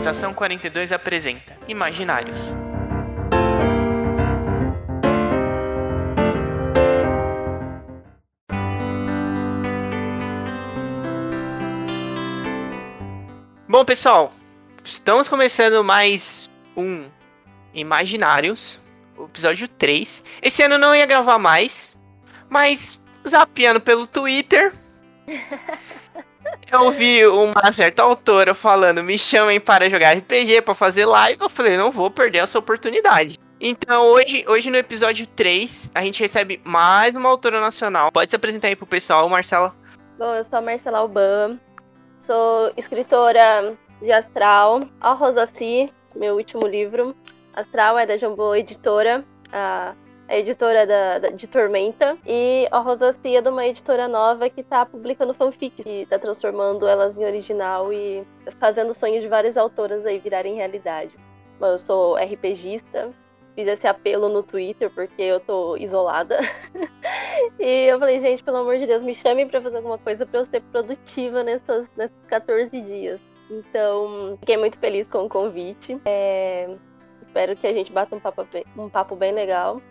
Estação 42 apresenta Imaginários. Bom, pessoal, estamos começando mais um Imaginários, episódio 3. Esse ano não ia gravar mais, mas zapeando pelo Twitter, eu vi uma certa autora falando: me chamem para jogar RPG, para fazer live. Eu falei: não vou perder essa oportunidade. Então, hoje, hoje no episódio 3, a gente recebe mais uma autora nacional. Pode se apresentar aí pro pessoal, Marcela. Bom, eu sou a Marcela Alban, sou escritora de Astral, a Rosaci, meu último livro. Astral é da Jambô Editora, a, a editora da, da, de Tormenta. E a Rosaci é de uma editora nova que está publicando fanfics, e está transformando elas em original e fazendo o sonho de várias autoras aí virarem realidade. Bom, eu sou RPGista, fiz esse apelo no Twitter porque eu tô isolada. e eu falei, gente, pelo amor de Deus, me chamem para fazer alguma coisa para eu ser produtiva nessas, nesses 14 dias. Então, fiquei muito feliz com o convite. É, espero que a gente bata um papo, bem, um papo bem legal.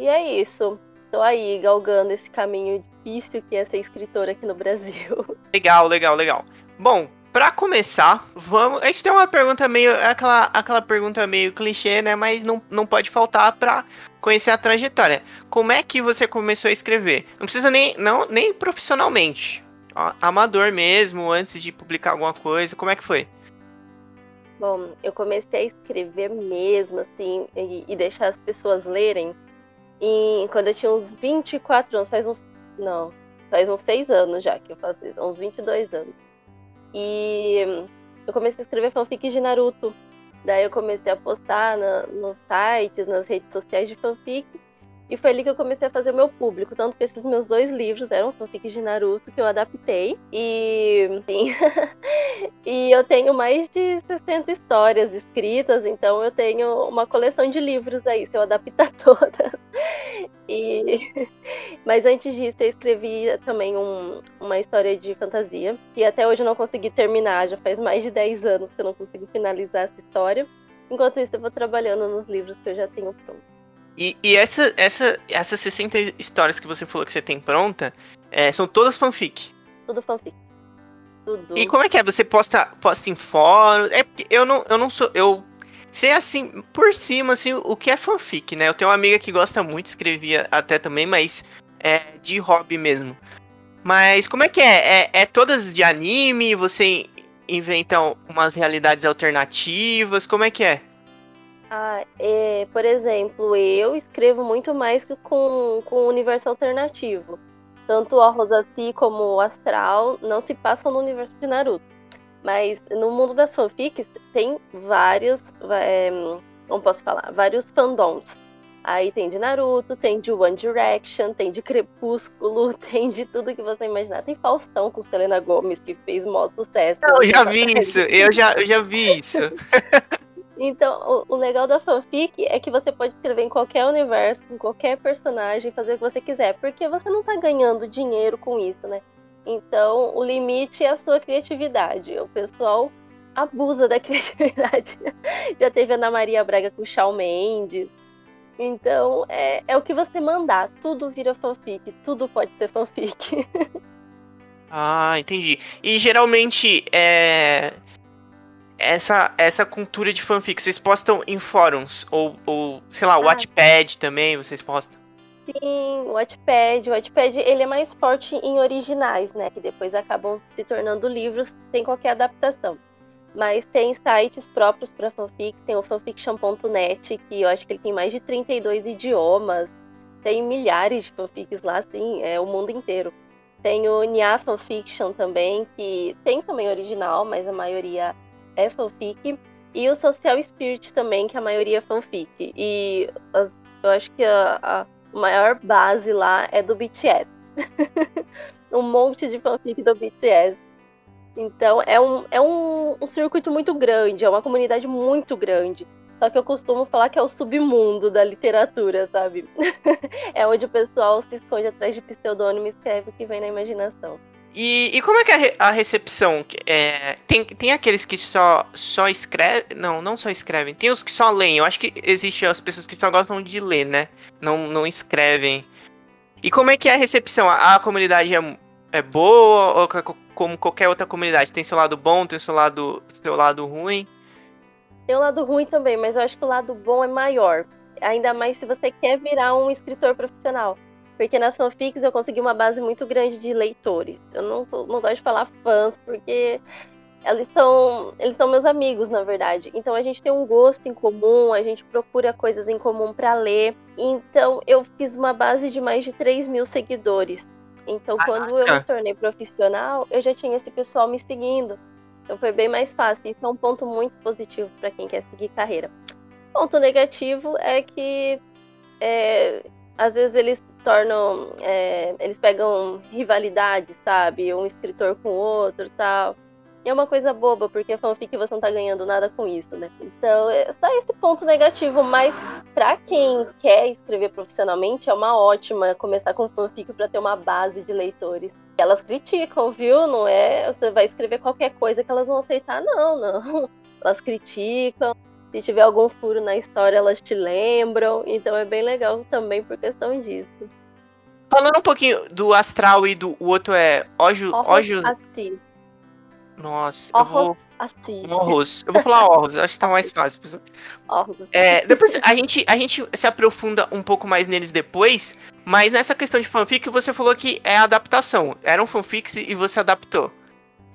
E é isso. Tô aí galgando esse caminho difícil que é ser escritora aqui no Brasil. Legal, legal, legal. Bom, Pra começar, vamos. A gente tem uma pergunta meio. Aquela, aquela pergunta meio clichê, né? Mas não, não pode faltar pra conhecer a trajetória. Como é que você começou a escrever? Não precisa nem, não, nem profissionalmente. Ó, amador mesmo, antes de publicar alguma coisa. Como é que foi? Bom, eu comecei a escrever mesmo, assim, e, e deixar as pessoas lerem quando eu tinha uns 24 anos, faz uns. Não, faz uns 6 anos já que eu faço isso, uns 22 anos. E eu comecei a escrever fanfic de Naruto. Daí eu comecei a postar na, nos sites, nas redes sociais de fanfic. E foi ali que eu comecei a fazer o meu público. Tanto que esses meus dois livros eram fanfics de Naruto que eu adaptei. E. Sim. e eu tenho mais de 60 histórias escritas, então eu tenho uma coleção de livros aí, se eu adaptar todas. E... Mas antes disso, eu escrevi também um, uma história de fantasia, que até hoje eu não consegui terminar, já faz mais de 10 anos que eu não consigo finalizar essa história. Enquanto isso, eu vou trabalhando nos livros que eu já tenho pronto. E, e essa, essa, essas 60 histórias que você falou que você tem pronta, é, são todas fanfic? Tudo fanfic. Tudo. E como é que é? Você posta, posta em fórum? É porque eu não, eu não sou. Eu sei assim, por cima, assim, o que é fanfic, né? Eu tenho uma amiga que gosta muito, escrevia até também, mas é de hobby mesmo. Mas como é que é? É, é todas de anime? Você inventa umas realidades alternativas? Como é que é? Ah, é, por exemplo, eu escrevo muito mais com, com o universo alternativo. Tanto a Rosaci como o Astral não se passam no universo de Naruto. Mas no mundo das fanfics tem vários, é, não posso falar, vários fandoms. Aí tem de Naruto, tem de One Direction, tem de Crepúsculo, tem de tudo que você imaginar. Tem Faustão com Selena Gomes, que fez maior sucesso. Eu já vi isso, eu já, eu já vi isso. Então, o, o, legal da fanfic é que você pode escrever em qualquer universo, com qualquer personagem, fazer o que você quiser, porque você não tá ganhando dinheiro com isso, né? Então, o limite é a sua criatividade. O pessoal abusa da criatividade. Já teve Ana Maria Braga com Shawn Mendes. Então, é, é o que você mandar. Tudo vira fanfic. Tudo pode ser fanfic. ah, entendi. E geralmente, é essa, essa cultura de fanfic, vocês postam em fóruns? Ou, ou sei lá, o ah. Wattpad também, vocês postam? Sim, o Wattpad. O Wattpad, ele é mais forte em originais, né? Que depois acabam se tornando livros sem qualquer adaptação. Mas tem sites próprios para fanfic, tem o fanfiction.net, que eu acho que ele tem mais de 32 idiomas. Tem milhares de fanfics lá, assim, é o mundo inteiro. Tem o Nia Fanfiction também, que tem também original, mas a maioria é fanfic. E o Social Spirit também, que a maioria é fanfic. E as, eu acho que a, a maior base lá é do BTS. um monte de fanfic do BTS. Então é, um, é um, um circuito muito grande, é uma comunidade muito grande. Só que eu costumo falar que é o submundo da literatura, sabe? é onde o pessoal se esconde atrás de pseudônimo e escreve o que vem na imaginação. E, e como é que é a, re- a recepção? É, tem, tem aqueles que só, só escrevem. Não, não só escrevem. Tem os que só leem. Eu acho que existe as pessoas que só gostam de ler, né? Não, não escrevem. E como é que é a recepção? A, a comunidade é, é boa ou co- como qualquer outra comunidade? Tem seu lado bom, tem seu lado, seu lado ruim? Tem um lado ruim também, mas eu acho que o lado bom é maior. Ainda mais se você quer virar um escritor profissional. Porque nas fanfics eu consegui uma base muito grande de leitores. Eu não, não gosto de falar fãs, porque eles são, eles são meus amigos, na verdade. Então a gente tem um gosto em comum, a gente procura coisas em comum para ler. Então eu fiz uma base de mais de 3 mil seguidores. Então quando eu me tornei profissional, eu já tinha esse pessoal me seguindo. Então foi bem mais fácil. Isso é um ponto muito positivo para quem quer seguir carreira. Ponto negativo é que é, às vezes eles tornam, é, eles pegam rivalidade, sabe? Um escritor com outro, tal. E é uma coisa boba, porque fanfic você não tá ganhando nada com isso, né? Então, é só esse ponto negativo, mas para quem quer escrever profissionalmente, é uma ótima começar com fanfic para ter uma base de leitores. Elas criticam, viu? Não é você vai escrever qualquer coisa que elas vão aceitar, não, não. Elas criticam. Se tiver algum furo na história, elas te lembram. Então é bem legal também por questão disso. Falando um pouquinho do Astral e do o outro é Ojo. Ojo... Assim. Nossa, eu vou. Assim. Horrus. Eu vou falar Horrus, acho que tá mais fácil. Horrus. É, depois a gente, a gente se aprofunda um pouco mais neles depois, mas nessa questão de fanfic, você falou que é adaptação. Eram fanfics e você adaptou.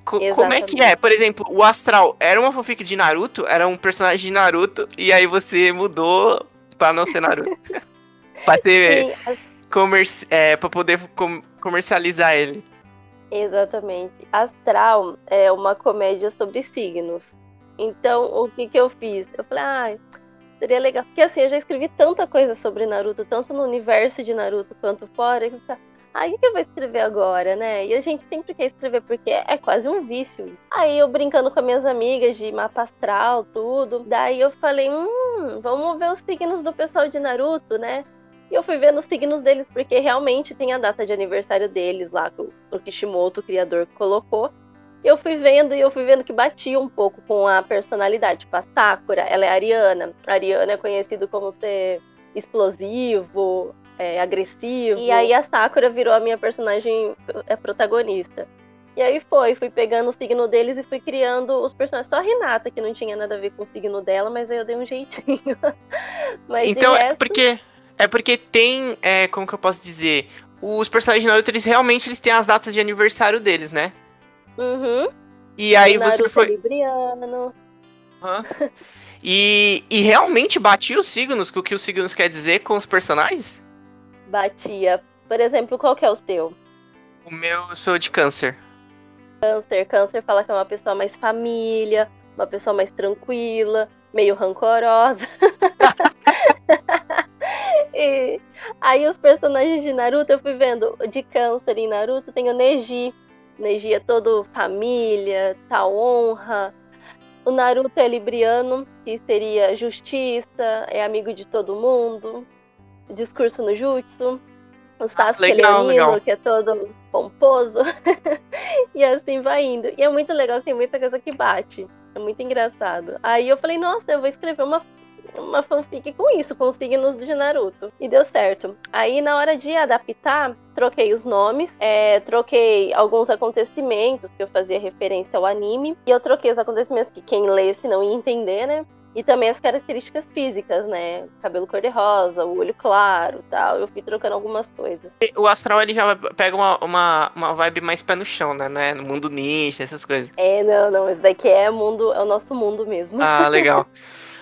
Co como é que é? Por exemplo, o Astral era uma fanfic de Naruto, era um personagem de Naruto, e aí você mudou pra não ser Naruto. pra ser. Sim, comerci é, pra poder com comercializar ele. Exatamente. Astral é uma comédia sobre signos. Então, o que, que eu fiz? Eu falei, ah, seria legal. Porque assim, eu já escrevi tanta coisa sobre Naruto, tanto no universo de Naruto quanto fora. Que Ah, o que eu vou escrever agora, né? E a gente sempre quer escrever porque é quase um vício isso. Aí eu brincando com as minhas amigas de mapa astral, tudo. Daí eu falei, hum, vamos ver os signos do pessoal de Naruto, né? E eu fui vendo os signos deles, porque realmente tem a data de aniversário deles lá, que o Kishimoto, o criador, colocou. Eu fui vendo e eu fui vendo que batia um pouco com a personalidade. Tipo, a Sakura, ela é ariana. A ariana é conhecido como ser explosivo, é, agressivo. E aí a Sakura virou a minha personagem é, protagonista. E aí foi, fui pegando o signo deles e fui criando os personagens. Só a Renata, que não tinha nada a ver com o signo dela, mas aí eu dei um jeitinho. mas então resto... é porque. É porque tem, é, como que eu posso dizer, os personagens de Naruto, eles realmente eles têm as datas de aniversário deles, né? Uhum. E aí você foi... Libriano. Uhum. E, e realmente batia os signos, o que os signos quer dizer com os personagens? Batia. Por exemplo, qual que é o seu? O meu, eu sou de câncer. Câncer. Câncer fala que é uma pessoa mais família, uma pessoa mais tranquila, meio rancorosa. e aí os personagens de Naruto, eu fui vendo de câncer em Naruto, tem o Neji. Neji é todo família, tal honra. O Naruto é libriano, que seria justiça, é amigo de todo mundo. Discurso no jutsu. O Sasuke ah, legal, leonino, legal. que é todo pomposo. e assim vai indo. E é muito legal que tem muita coisa que bate. É muito engraçado. Aí eu falei, nossa, eu vou escrever uma, uma fanfic com isso, com os signos de Naruto. E deu certo. Aí na hora de adaptar, troquei os nomes, é, troquei alguns acontecimentos que eu fazia referência ao anime. E eu troquei os acontecimentos que quem lesse não ia entender, né? E também as características físicas, né? Cabelo cor-de-rosa, o olho claro tal. Eu fui trocando algumas coisas. O Astral, ele já pega uma, uma, uma vibe mais pé no chão, né? né? No mundo nicho, essas coisas. É, não, não. Esse daqui é, mundo, é o nosso mundo mesmo. Ah, legal.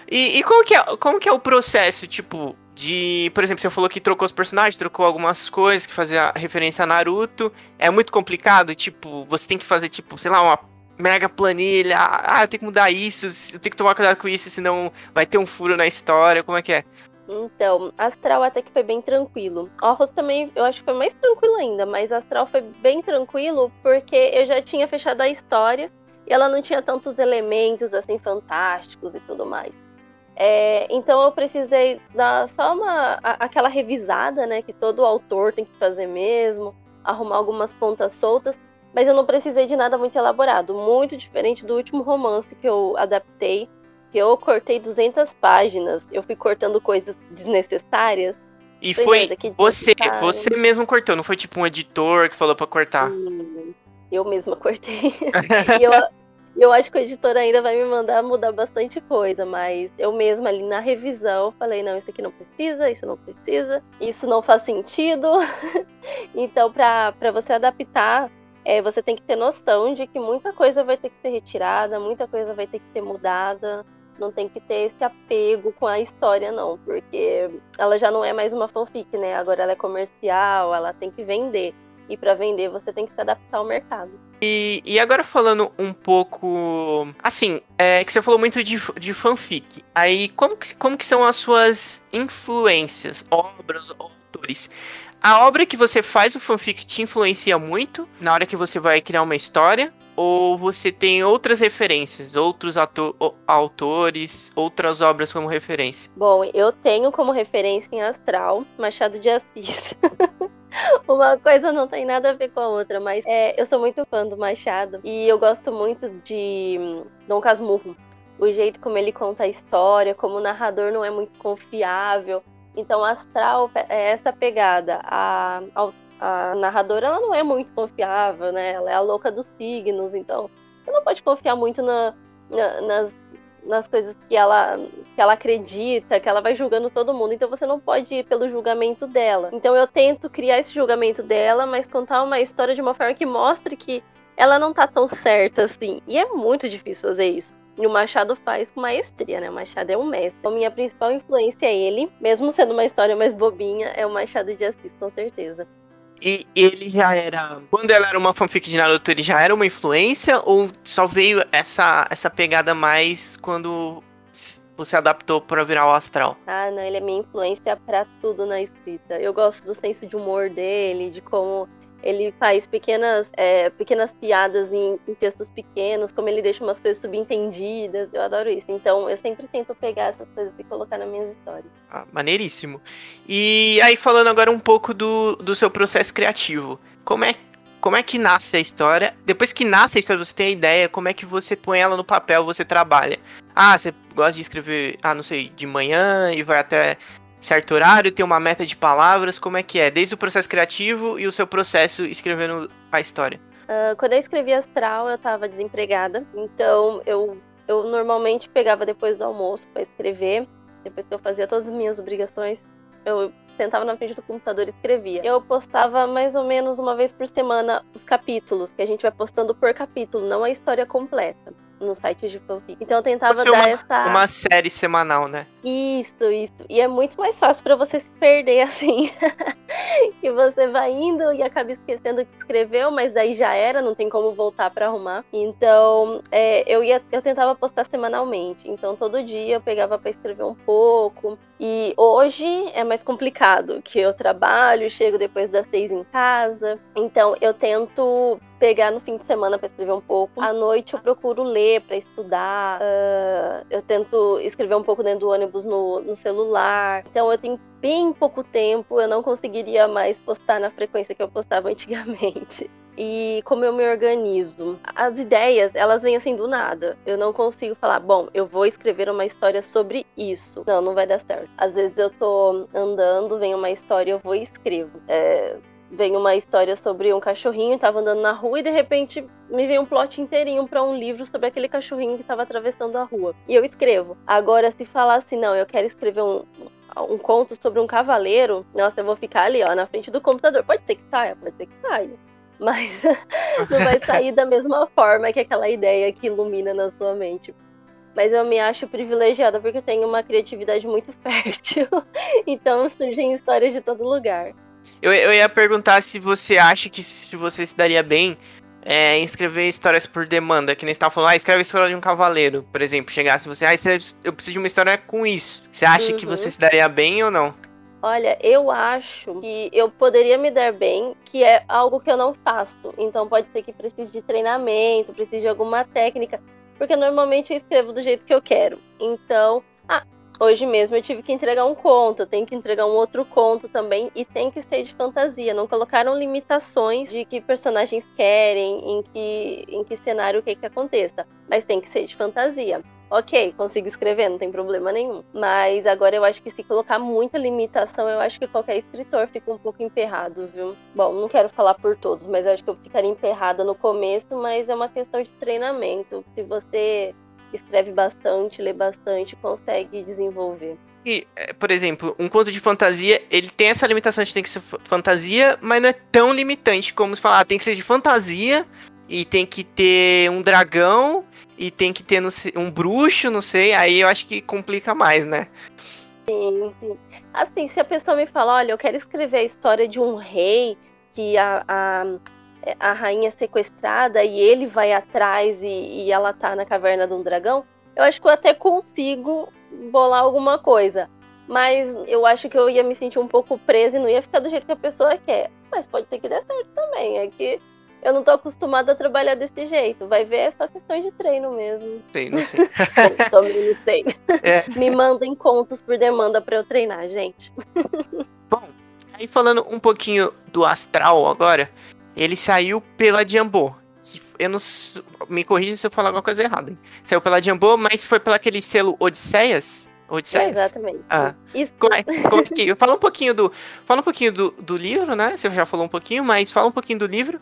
E, e como, que é, como que é o processo, tipo, de... Por exemplo, você falou que trocou os personagens, trocou algumas coisas que fazia referência a Naruto. É muito complicado, tipo, você tem que fazer, tipo, sei lá, uma mega planilha, ah, eu tenho que mudar isso, eu tenho que tomar cuidado com isso, senão vai ter um furo na história, como é que é? Então, Astral até que foi bem tranquilo. Horus também, eu acho que foi mais tranquilo ainda, mas Astral foi bem tranquilo porque eu já tinha fechado a história e ela não tinha tantos elementos assim fantásticos e tudo mais. É, então eu precisei dar só uma a, aquela revisada, né, que todo autor tem que fazer mesmo, arrumar algumas pontas soltas Mas eu não precisei de nada muito elaborado, muito diferente do último romance que eu adaptei, que eu cortei 200 páginas, eu fui cortando coisas desnecessárias. E foi você, você mesmo cortou, não foi tipo um editor que falou para cortar? eu mesma cortei. e eu, eu acho que o editor ainda vai me mandar mudar bastante coisa, mas eu mesma ali na revisão falei, não, isso aqui não precisa, isso não precisa, isso não faz sentido. então, para você adaptar, é, você tem que ter noção de que muita coisa vai ter que ser retirada, muita coisa vai ter que ser mudada. Não tem que ter esse apego com a história, não, porque ela já não é mais uma fanfic, né? Agora ela é comercial, ela tem que vender. E para vender você tem que se adaptar ao mercado. E, e agora falando um pouco. Assim, é que você falou muito de, de fanfic. Aí, como que, como que são as suas influências, obras, autores? A obra que você faz o fanfic te influencia muito na hora que você vai criar uma história? Ou você tem outras referências, outros autores, outras obras como referência? Bom, eu tenho como referência em Astral Machado de Assis. Uma coisa não tem nada a ver com a outra, mas é, eu sou muito fã do Machado e eu gosto muito de hum, Dom Casmurro. O jeito como ele conta a história, como o narrador não é muito confiável. Então, Astral é essa pegada. A, a a narradora ela não é muito confiável, né? Ela é a louca dos signos, então você não pode confiar muito na, na, nas, nas coisas que ela, que ela acredita, que ela vai julgando todo mundo. Então você não pode ir pelo julgamento dela. Então eu tento criar esse julgamento dela, mas contar uma história de uma forma que mostre que ela não tá tão certa assim. E é muito difícil fazer isso. E o Machado faz com maestria, né? O Machado é um mestre. Então, minha principal influência é ele, mesmo sendo uma história mais bobinha, é o Machado de Assis, com certeza. E ele já era. Quando ela era uma fanfic de Naruto, ele já era uma influência? Ou só veio essa, essa pegada mais quando você adaptou para virar o astral? Ah, não, ele é minha influência para tudo na escrita. Eu gosto do senso de humor dele, de como ele faz pequenas, é, pequenas piadas em, em, textos pequenos, como ele deixa umas coisas subentendidas. Eu adoro isso. Então, eu sempre tento pegar essas coisas e colocar nas minhas histórias. Ah, maneiríssimo. E aí, falando agora um pouco do, do seu processo criativo. Como é como é que nasce a história? Depois que nasce a história, você tem a ideia, como é que você põe ela no papel, você trabalha? Ah, você gosta de escrever, ah, não sei, de manhã e vai até certo horário, tem uma meta de palavras, como é que é? Desde o processo criativo e o seu processo escrevendo a história. Uh, quando eu escrevi Astral, eu estava desempregada, então eu, eu normalmente pegava depois do almoço para escrever, depois que eu fazia todas as minhas obrigações, eu sentava na frente do computador e escrevia. Eu postava mais ou menos uma vez por semana os capítulos, que a gente vai postando por capítulo, não a história completa no site de fanfic. Então eu tentava dar uma, essa. Uma série semanal, né? Isso, isso. E é muito mais fácil para você se perder assim. que você vai indo e acaba esquecendo o que escreveu, mas aí já era, não tem como voltar para arrumar. Então é, eu ia, eu tentava postar semanalmente. Então todo dia eu pegava para escrever um pouco. E hoje é mais complicado, que eu trabalho, chego depois das seis em casa. Então eu tento pegar no fim de semana para escrever um pouco. À noite eu procuro ler para estudar. Uh, eu tento escrever um pouco dentro do ônibus no, no celular. Então eu tenho bem pouco tempo. Eu não conseguiria mais postar na frequência que eu postava antigamente e como eu me organizo. As ideias, elas vêm assim do nada. Eu não consigo falar, bom, eu vou escrever uma história sobre isso. Não, não vai dar certo. Às vezes eu tô andando, vem uma história, eu vou e escrevo. É, vem uma história sobre um cachorrinho, tava andando na rua e de repente me vem um plot inteirinho para um livro sobre aquele cachorrinho que tava atravessando a rua. E eu escrevo. Agora, se falar assim, não, eu quero escrever um, um conto sobre um cavaleiro, nossa, eu vou ficar ali, ó, na frente do computador. Pode ser que saia, pode ser que saia. Mas não vai sair da mesma forma que aquela ideia que ilumina na sua mente. Mas eu me acho privilegiada porque eu tenho uma criatividade muito fértil. então surgem histórias de todo lugar. Eu, eu ia perguntar se você acha que se você se daria bem é, em escrever histórias por demanda, que nem você estava falando, ah, escreve a história de um cavaleiro, por exemplo. Chegasse você, ah, escreve, eu preciso de uma história com isso. Você acha uhum. que você se daria bem ou não? Olha, eu acho que eu poderia me dar bem, que é algo que eu não faço. Então pode ser que precise de treinamento, precise de alguma técnica, porque normalmente eu escrevo do jeito que eu quero. Então, ah, hoje mesmo eu tive que entregar um conto, tenho que entregar um outro conto também e tem que ser de fantasia. Não colocaram limitações de que personagens querem, em que, em que cenário o que, que aconteça, mas tem que ser de fantasia. Ok, consigo escrever, não tem problema nenhum. Mas agora eu acho que se colocar muita limitação, eu acho que qualquer escritor fica um pouco emperrado, viu? Bom, não quero falar por todos, mas eu acho que eu ficaria emperrada no começo, mas é uma questão de treinamento. Se você escreve bastante, lê bastante, consegue desenvolver. E, é, por exemplo, um conto de fantasia, ele tem essa limitação de tem que ser fantasia, mas não é tão limitante como se falar, ah, tem que ser de fantasia e tem que ter um dragão e tem que ter um bruxo, não sei, aí eu acho que complica mais, né? Sim, sim. Assim, se a pessoa me fala, olha, eu quero escrever a história de um rei que a, a a rainha sequestrada e ele vai atrás e, e ela tá na caverna de um dragão, eu acho que eu até consigo bolar alguma coisa. Mas eu acho que eu ia me sentir um pouco presa e não ia ficar do jeito que a pessoa quer. Mas pode ser que dê certo também. É que eu não tô acostumada a trabalhar desse jeito. Vai ver, é só questão de treino mesmo. Não sei. Também não sei. É. Me mandem contos por demanda para eu treinar, gente. Bom, aí falando um pouquinho do astral agora, ele saiu pela Jumbo. Eu não. Me corrija se eu falar alguma coisa errada. Hein? Saiu pela Jumbo, mas foi pelo aquele selo Odisseias? Odisseias? exatamente. Ah. Isso. Como é, como é que, fala um pouquinho do. Fala um pouquinho do, do livro, né? Você já falou um pouquinho, mas fala um pouquinho do livro.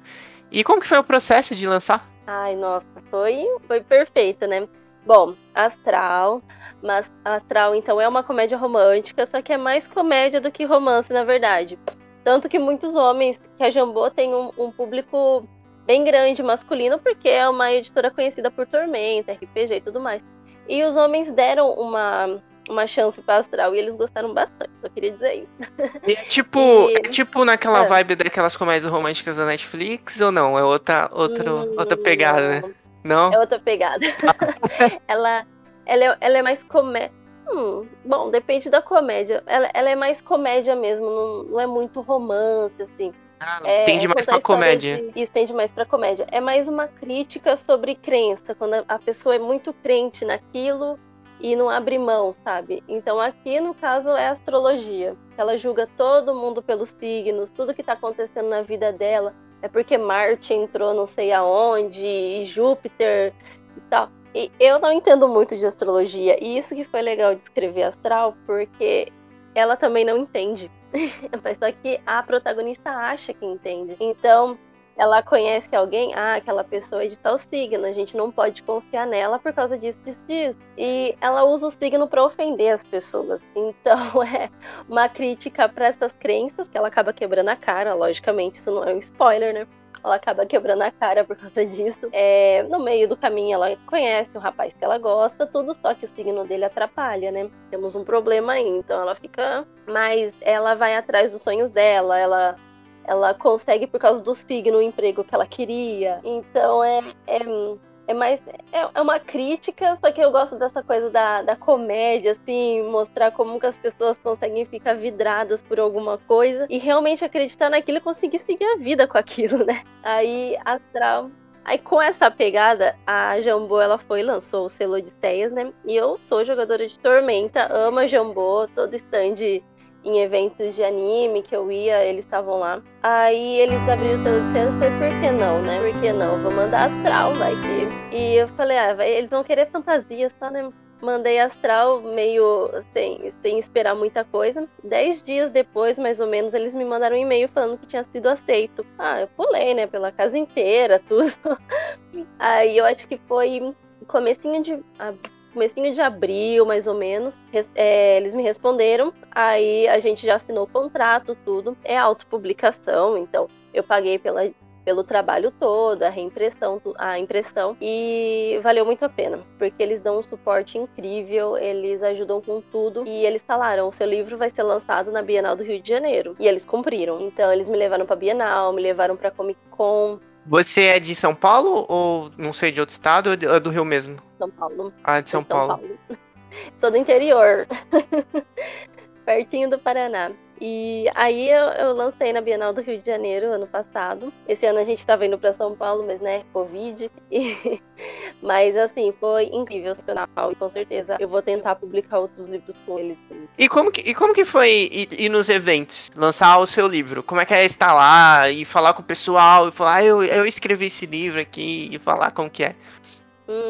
E como que foi o processo de lançar? Ai, nossa, foi, foi perfeito, né? Bom, Astral, mas Astral então é uma comédia romântica, só que é mais comédia do que romance, na verdade. Tanto que muitos homens, que a Jambô tem um, um, público bem grande masculino, porque é uma editora conhecida por Tormenta, RPG e tudo mais. E os homens deram uma, uma chance para Astral e eles gostaram bastante, só queria dizer isso. E é tipo, e... é tipo naquela é. vibe daquelas comédias românticas da Netflix ou não? É outra, outra, hum, outra pegada, né? Não? É outra pegada. ela, ela, é, ela é mais comédia Hum, bom, depende da comédia. Ela, ela é mais comédia mesmo, não, não é muito romance, assim. Ah, é, tende mais pra comédia. De, isso, tende mais pra comédia. É mais uma crítica sobre crença, quando a, a pessoa é muito crente naquilo e não abre mão, sabe? Então aqui, no caso, é astrologia. Ela julga todo mundo pelos signos, tudo que tá acontecendo na vida dela é porque Marte entrou não sei aonde, e Júpiter e tal. E eu não entendo muito de astrologia, e isso que foi legal de escrever Astral, porque ela também não entende. Mas só que a protagonista acha que entende. Então, ela conhece alguém, ah, aquela pessoa é de tal signo, a gente não pode confiar nela por causa disso, disso, disso. E ela usa o signo para ofender as pessoas. Então é uma crítica para essas crenças que ela acaba quebrando a cara, logicamente, isso não é um spoiler, né? Ela acaba quebrando a cara por causa disso. É, no meio do caminho, ela conhece um rapaz que ela gosta, tudo só que o signo dele atrapalha, né? Temos um problema aí, então ela fica. Mas ela vai atrás dos sonhos dela, ela. Ela consegue por causa do signo o emprego que ela queria. Então é, é é mais. É, é, uma crítica, só que eu gosto dessa coisa da, da comédia, assim, mostrar como que as pessoas conseguem ficar vidradas por alguma coisa e realmente acreditar naquilo e conseguir seguir a vida com aquilo, né? Aí Astral. Aí com essa pegada, a Jambô ela foi lançou o selo de Odisseias, né? E eu sou jogadora de Tormenta, amo a Jambô, todo stand em eventos de anime que eu ia, eles estavam lá. Aí eles abriram o selo de e falei, por que não, né? Por que não? Vou mandar astral, vai que. E eu falei, ah, vai, eles vão querer fantasia só, né? Mandei astral meio sem, sem esperar muita coisa. Dez dias depois, mais ou menos, eles me mandaram um e-mail falando que tinha sido aceito. Ah, eu pulei, né? Pela casa inteira, tudo. Aí eu acho que foi comecinho de comecinho de abril, mais ou menos, é, eles me responderam. Aí a gente já assinou o contrato, tudo. É autopublicação, então eu paguei pela, pelo trabalho todo, a reimpressão, a impressão, e valeu muito a pena, porque eles dão um suporte incrível, eles ajudam com tudo, e eles falaram: o seu livro vai ser lançado na Bienal do Rio de Janeiro. E eles cumpriram. Então eles me levaram pra Bienal, me levaram pra Comic Con, você é de São Paulo ou não sei, de outro estado ou é do Rio mesmo? São Paulo. Ah, de São, São Paulo. Paulo. Sou do interior. Pertinho do Paraná. E aí eu, eu, lancei na Bienal do Rio de Janeiro ano passado. Esse ano a gente estava indo para São Paulo, mas né, Covid. E... mas assim, foi incrível, e com certeza eu vou tentar publicar outros livros com eles. E como que, e como que foi ir, ir, nos eventos, lançar o seu livro? Como é que é estar lá e falar com o pessoal e falar, ah, eu, eu escrevi esse livro aqui e falar como que é?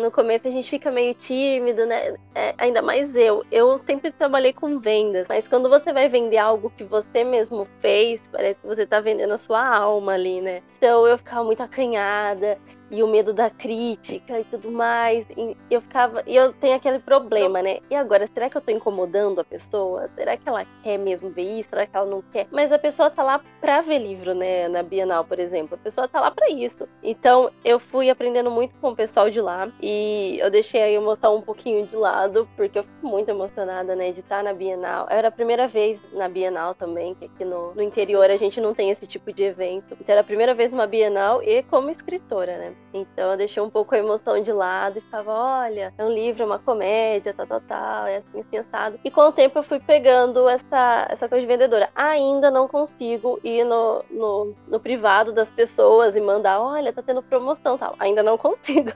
No começo a gente fica meio tímido, né? É, ainda mais eu. Eu sempre trabalhei com vendas, mas quando você vai vender algo que você mesmo fez, parece que você tá vendendo a sua alma ali, né? Então eu ficava muito acanhada e o medo da crítica e tudo mais. E eu ficava. E eu tenho aquele problema, né? E agora, será que eu tô incomodando a pessoa? Será que ela quer mesmo ver isso? Será que ela não quer? Mas a pessoa tá lá pra ver livro, né? Na Bienal, por exemplo. A pessoa tá lá pra isso. Então, eu fui aprendendo muito com o pessoal de lá. E eu deixei a emoção um pouquinho de lado, porque eu fico muito emocionada, né? De estar na Bienal. Era a primeira vez na Bienal também, que aqui no, no interior a gente não tem esse tipo de evento. Então, era a primeira vez numa Bienal e como escritora, né? Então eu deixei um pouco a emoção de lado e ficava, olha, é um livro, é uma comédia, tal, tal, tal, é assim, assim, assado. E com o tempo eu fui pegando essa, essa coisa de vendedora. Ainda não consigo ir no, no, no privado das pessoas e mandar, olha, tá tendo promoção tal. Ainda não consigo.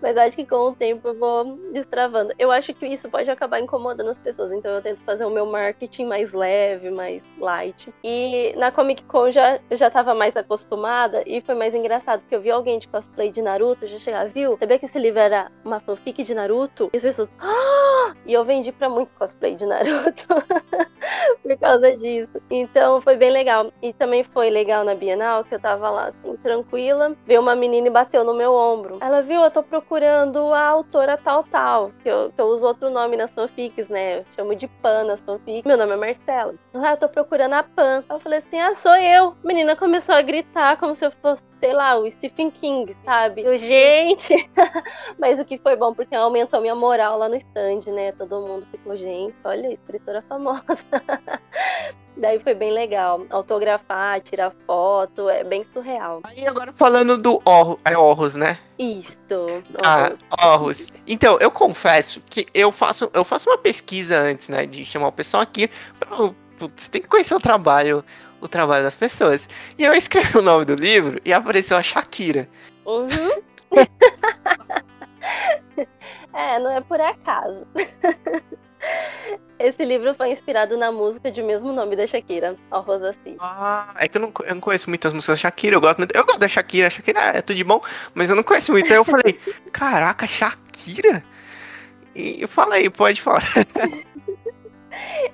Mas acho que com o tempo eu vou destravando. Eu acho que isso pode acabar incomodando as pessoas. Então eu tento fazer o meu marketing mais leve, mais light. E na Comic Con já, eu já tava mais acostumada e foi mais engraçado, porque eu vi alguém de cosplay cosplay de Naruto, já chegava, viu? Sabia que esse livro era uma fanfic de Naruto? E as pessoas, ah! E eu vendi pra muito cosplay de Naruto por causa disso. Então foi bem legal. E também foi legal na Bienal que eu tava lá assim, tranquila, veio uma menina e bateu no meu ombro. Ela viu, eu tô procurando a autora tal tal, que eu, que eu uso outro nome nas fanfics, né? Eu chamo de Pan nas fanfics. Meu nome é Marcela. Ah, eu tô procurando a Pan. Eu falei assim, ah, sou eu. A menina começou a gritar como se eu fosse, sei lá, o Stephen King, sabe? Eu, gente! Mas o que foi bom, porque aumentou minha moral lá no stand, né? Todo mundo ficou, gente, olha, escritora famosa. Daí foi bem legal. Autografar, tirar foto, é bem surreal. Aí agora falando do Or é Orros, né? Isto. Ah, Orros. Então, eu confesso que eu faço, eu faço uma pesquisa antes, né? De chamar o pessoal aqui. Você tem que conhecer o trabalho o trabalho das pessoas. E eu escrevi o nome do livro e apareceu a Shakira. Uhum. é, não é por acaso. Esse livro foi inspirado na música de mesmo nome da Shakira, a Rosa Cis. Ah, é que eu não, eu não conheço muitas músicas da Shakira, eu gosto, eu gosto da Shakira, a Shakira é tudo de bom, mas eu não conheço muito. Aí eu falei, caraca, Shakira? E eu falei, pode falar.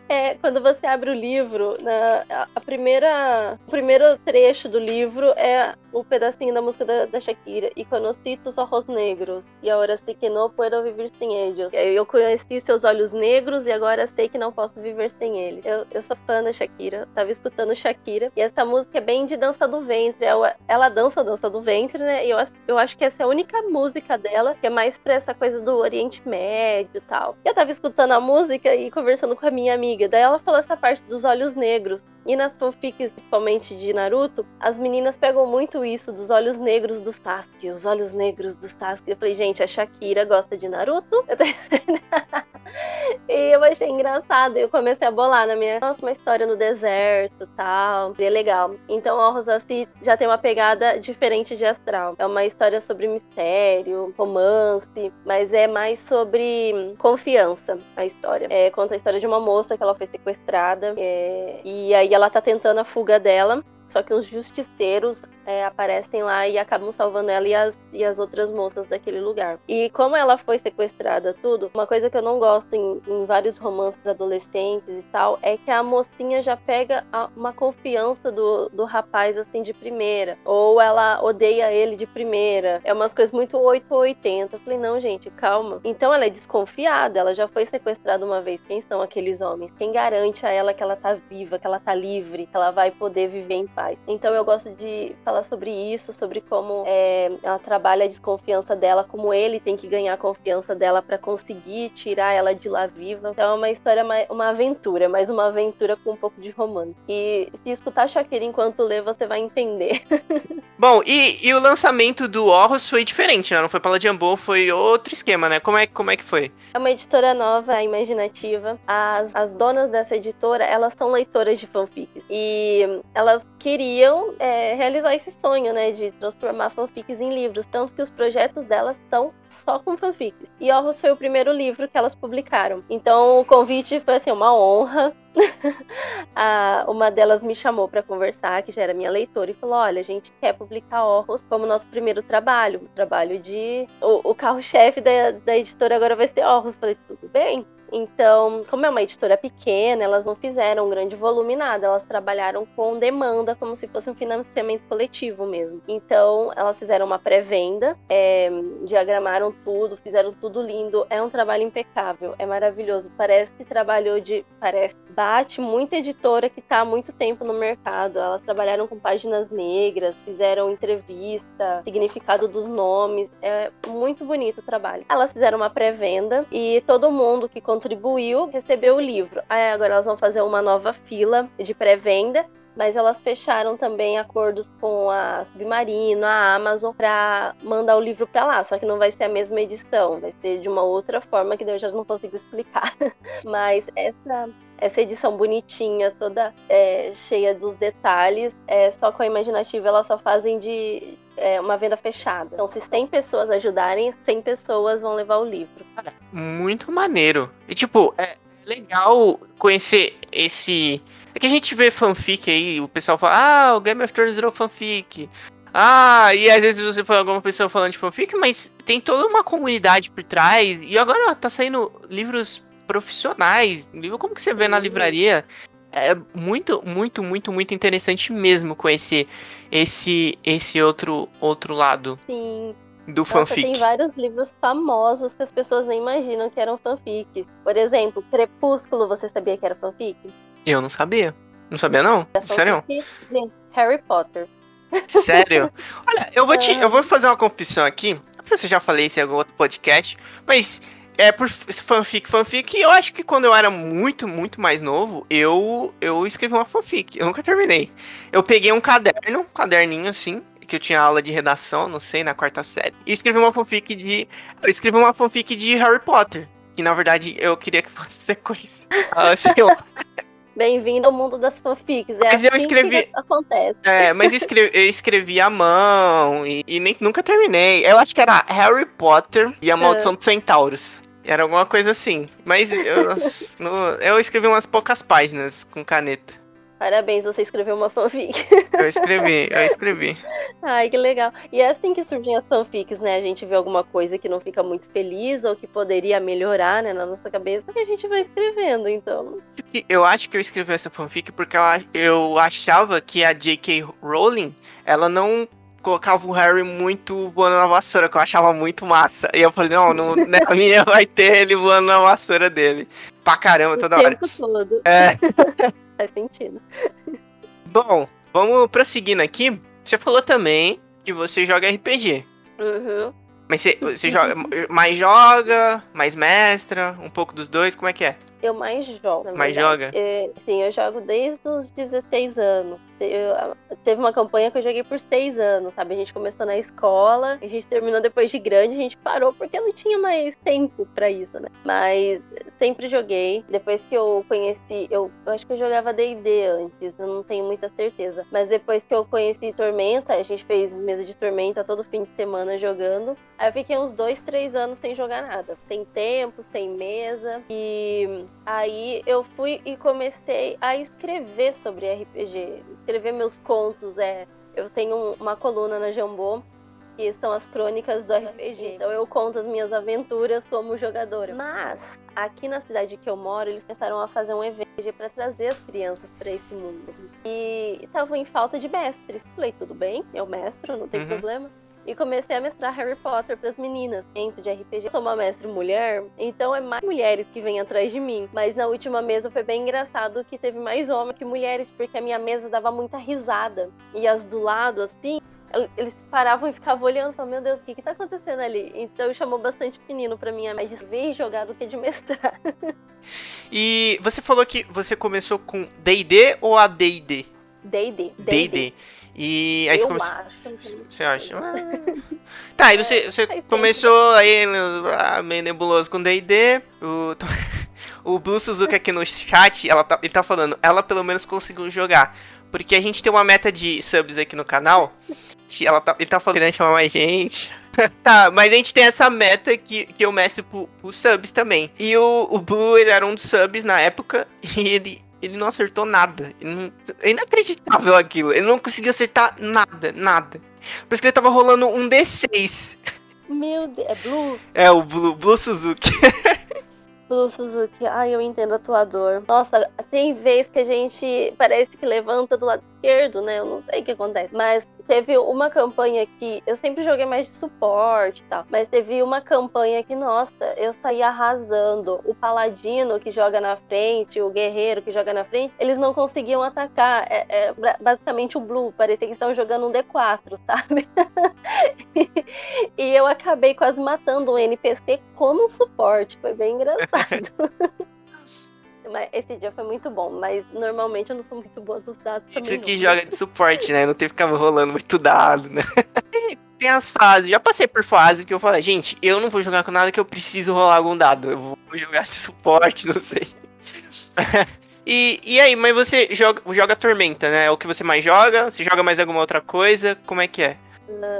É, quando você abre o livro, na, a primeira, o primeiro trecho do livro é o pedacinho da música da, da Shakira. E conheci tus ojos negros, e agora sei que não puedo viver sem eles. Eu conheci seus olhos negros e agora sei que não posso viver sem eles. Eu, eu sou fã da Shakira, tava escutando Shakira, e essa música é bem de dança do ventre. Ela, ela dança a dança do ventre, né? E eu, eu acho que essa é a única música dela que é mais pra essa coisa do Oriente Médio e tal. E eu tava escutando a música e conversando com a minha amiga. Daí ela falou essa parte dos olhos negros. E nas fanfics, principalmente de Naruto, as meninas pegam muito isso dos olhos negros do Sasuke, os olhos negros do Sasuke. Eu falei, gente, a Shakira gosta de Naruto? e eu achei engraçado. Eu comecei a bolar na minha, nossa, uma história no deserto tal. E é legal. Então, a Rosassi já tem uma pegada diferente de Astral. É uma história sobre mistério, romance, mas é mais sobre confiança a história. É, conta a história de uma moça que ela foi sequestrada é, e aí ela tá tentando a fuga dela. Só que os justiceiros é, aparecem lá e acabam salvando ela e as, e as outras moças daquele lugar. E como ela foi sequestrada, tudo, uma coisa que eu não gosto em, em vários romances adolescentes e tal é que a mocinha já pega a, uma confiança do, do rapaz assim de primeira. Ou ela odeia ele de primeira. É umas coisas muito 8 ou 80. Eu falei, não, gente, calma. Então ela é desconfiada, ela já foi sequestrada uma vez. Quem são aqueles homens? Quem garante a ela que ela tá viva, que ela tá livre, que ela vai poder viver em faz. Então eu gosto de falar sobre isso, sobre como é, ela trabalha a desconfiança dela, como ele tem que ganhar a confiança dela para conseguir tirar ela de lá viva. Então é uma história, uma aventura, mas uma aventura com um pouco de romance. E se escutar Shakira enquanto lê, você vai entender. Bom, e, e o lançamento do Horus foi diferente, né? Não foi pela Jumbo, foi outro esquema, né? Como é, como é que foi? É uma editora nova, imaginativa. As, as donas dessa editora, elas são leitoras de fanfics. E elas queriam é, realizar esse sonho, né? De transformar fanfics em livros. Tanto que os projetos delas são só com fanfics. E Horus foi o primeiro livro que elas publicaram. Então o convite foi assim, uma honra a, uma delas me chamou para conversar, que já era minha leitora, e falou: Olha, a gente quer publicar Horrors como nosso primeiro trabalho. Trabalho de. O, o carro-chefe da, da editora agora vai ser Horrors. Falei: Tudo bem. Então, como é uma editora pequena, elas não fizeram um grande volume nada, elas trabalharam com demanda, como se fosse um financiamento coletivo mesmo. Então, elas fizeram uma pré-venda, é, diagramaram tudo, fizeram tudo lindo. É um trabalho impecável, é maravilhoso. Parece que trabalhou de. Parece. Bate muita editora que está há muito tempo no mercado. Elas trabalharam com páginas negras, fizeram entrevista, significado dos nomes. É muito bonito o trabalho. Elas fizeram uma pré-venda e todo mundo que contribuiu recebeu o livro. Aí agora elas vão fazer uma nova fila de pré-venda mas elas fecharam também acordos com a Submarino, a Amazon, para mandar o livro para lá. Só que não vai ser a mesma edição, vai ser de uma outra forma que eu já não consigo explicar. mas essa essa edição bonitinha, toda é, cheia dos detalhes, é, só com a imaginativa elas só fazem de é, uma venda fechada. Então, se 100 pessoas ajudarem, 100 pessoas vão levar o livro. Muito maneiro. E, tipo, é legal conhecer esse. É que a gente vê fanfic aí, o pessoal fala, ah, o Game of Thrones virou fanfic. Ah, e às vezes você fala alguma pessoa falando de fanfic, mas tem toda uma comunidade por trás. E agora tá saindo livros profissionais. Como que você vê na livraria? É muito, muito, muito, muito interessante mesmo conhecer esse esse outro outro lado. Sim. Do Nossa, fanfic. Tem vários livros famosos que as pessoas nem imaginam que eram fanfic. Por exemplo, Crepúsculo, você sabia que era fanfic? Eu não sabia. Não sabia não? É Sério? Harry Potter. Sério? Olha, eu vou te, eu vou fazer uma confissão aqui. Não sei se eu já falei isso em algum outro podcast, mas é por fanfic, fanfic, eu acho que quando eu era muito, muito mais novo, eu eu escrevi uma fanfic. Eu nunca terminei. Eu peguei um caderno, um caderninho assim, que eu tinha aula de redação, não sei, na quarta série. E escrevi uma fanfic de. Eu escrevi uma fanfic de Harry Potter. Que na verdade eu queria que fosse sequência. Ah, sei lá. Bem-vindo ao mundo das fanfics. É mas assim eu escrevi. Acontece. É, mas eu escrevi, eu escrevi à mão e, e, nem, nunca terminei. Eu acho que era Harry Potter e a Maldição é. dos Centauros. Era alguma coisa assim. Mas eu, no, eu escrevi umas poucas páginas com caneta. Parabéns, você escreveu uma fanfic. Eu escrevi, eu escrevi. Ai, que legal. E é assim que surgem as fanfics, né? A gente vê alguma coisa que não fica muito feliz ou que poderia melhorar, né, na nossa cabeça, e a gente vai escrevendo, então. Eu acho que eu escrevi essa fanfic porque eu achava que a J.K. Rowling, ela não colocava o Harry muito voando na vassoura, que eu achava muito massa. E eu falei, não, não a minha vai ter ele voando na vassoura dele. Pra caramba, toda o hora. Tempo todo. É. Faz sentido. Bom, vamos prosseguindo aqui. Você falou também que você joga RPG. Uhum. Mas você, você joga, mais joga, mais mestra, um pouco dos dois, como é que é? Eu mais jogo. Mais joga? É, sim, eu jogo desde os 16 anos. Eu, teve uma campanha que eu joguei por 6 anos, sabe? A gente começou na escola, a gente terminou depois de grande, a gente parou porque não tinha mais tempo para isso, né? Mas sempre joguei. Depois que eu conheci, eu, eu acho que eu jogava D&D antes, eu não tenho muita certeza. Mas depois que eu conheci Tormenta, a gente fez mesa de Tormenta todo fim de semana jogando. Aí eu fiquei uns 2, 3 anos sem jogar nada. Sem tempo, sem mesa. E Aí eu fui e comecei a escrever sobre RPG, escrever meus contos. É, eu tenho uma coluna na Jambô que são as crônicas do RPG. Então eu conto as minhas aventuras como jogadora. Mas aqui na cidade que eu moro, eles pensaram a fazer um evento para trazer as crianças para esse mundo. E estavam em falta de mestres. Falei, tudo bem, eu mestro, não tem uhum. problema. E comecei a mestrar Harry Potter para as meninas dentro de RPG. Eu sou uma mestre mulher, então é mais mulheres que vêm atrás de mim. Mas na última mesa foi bem engraçado que teve mais homens que mulheres, porque a minha mesa dava muita risada. E as do lado, assim, eles paravam e ficavam olhando, falando, meu Deus, o que que tá acontecendo ali? Então chamou bastante menino pra mim, é mais de ver jogar do que de mestrar. e você falou que você começou com D&D ou AD&D? D&D. D&D. E aí eu você começou... acho. Você acha? tá, aí você, você começou aí ah, meio nebuloso com D&D. O, o Blue Suzuki aqui no chat, ela tá, ele tá falando, ela pelo menos conseguiu jogar. Porque a gente tem uma meta de subs aqui no canal. Ela tá, ele tá falando querendo chamar mais gente. tá, mas a gente tem essa meta que, que eu mestro pro, pro subs também. E o, o Blue, ele era um dos subs na época. E ele, ele não acertou nada. Não, é inacreditável aquilo. Ele não conseguiu acertar nada, nada. Por isso que ele tava rolando um D6. Meu Deus, é Blue? É, o Blue, Blue Suzuki. Blue Suzuki, ai, eu entendo a tua dor. Nossa, tem vez que a gente parece que levanta do lado esquerdo, né? Eu não sei o que acontece. Mas teve uma campanha que eu sempre joguei mais de suporte e tal. Mas teve uma campanha que, nossa, eu saí arrasando. O paladino que joga na frente, o guerreiro que joga na frente, eles não conseguiam atacar. É, é basicamente o Blue. Parecia que estavam jogando um D4, sabe? e eu acabei quase matando um NPC como suporte. Foi bem engraçado. Esse dia foi muito bom, mas normalmente eu não sou muito boa dos dados Isso também. aqui não. joga de suporte, né? Não tem que ficar rolando muito dado, né? tem as fases. Já passei por fases que eu falei, gente, eu não vou jogar com nada que eu preciso rolar algum dado. Eu vou jogar de suporte, não sei. e, e aí, mas você joga, joga Tormenta, né? É o que você mais joga? Você joga mais alguma outra coisa? Como é que é?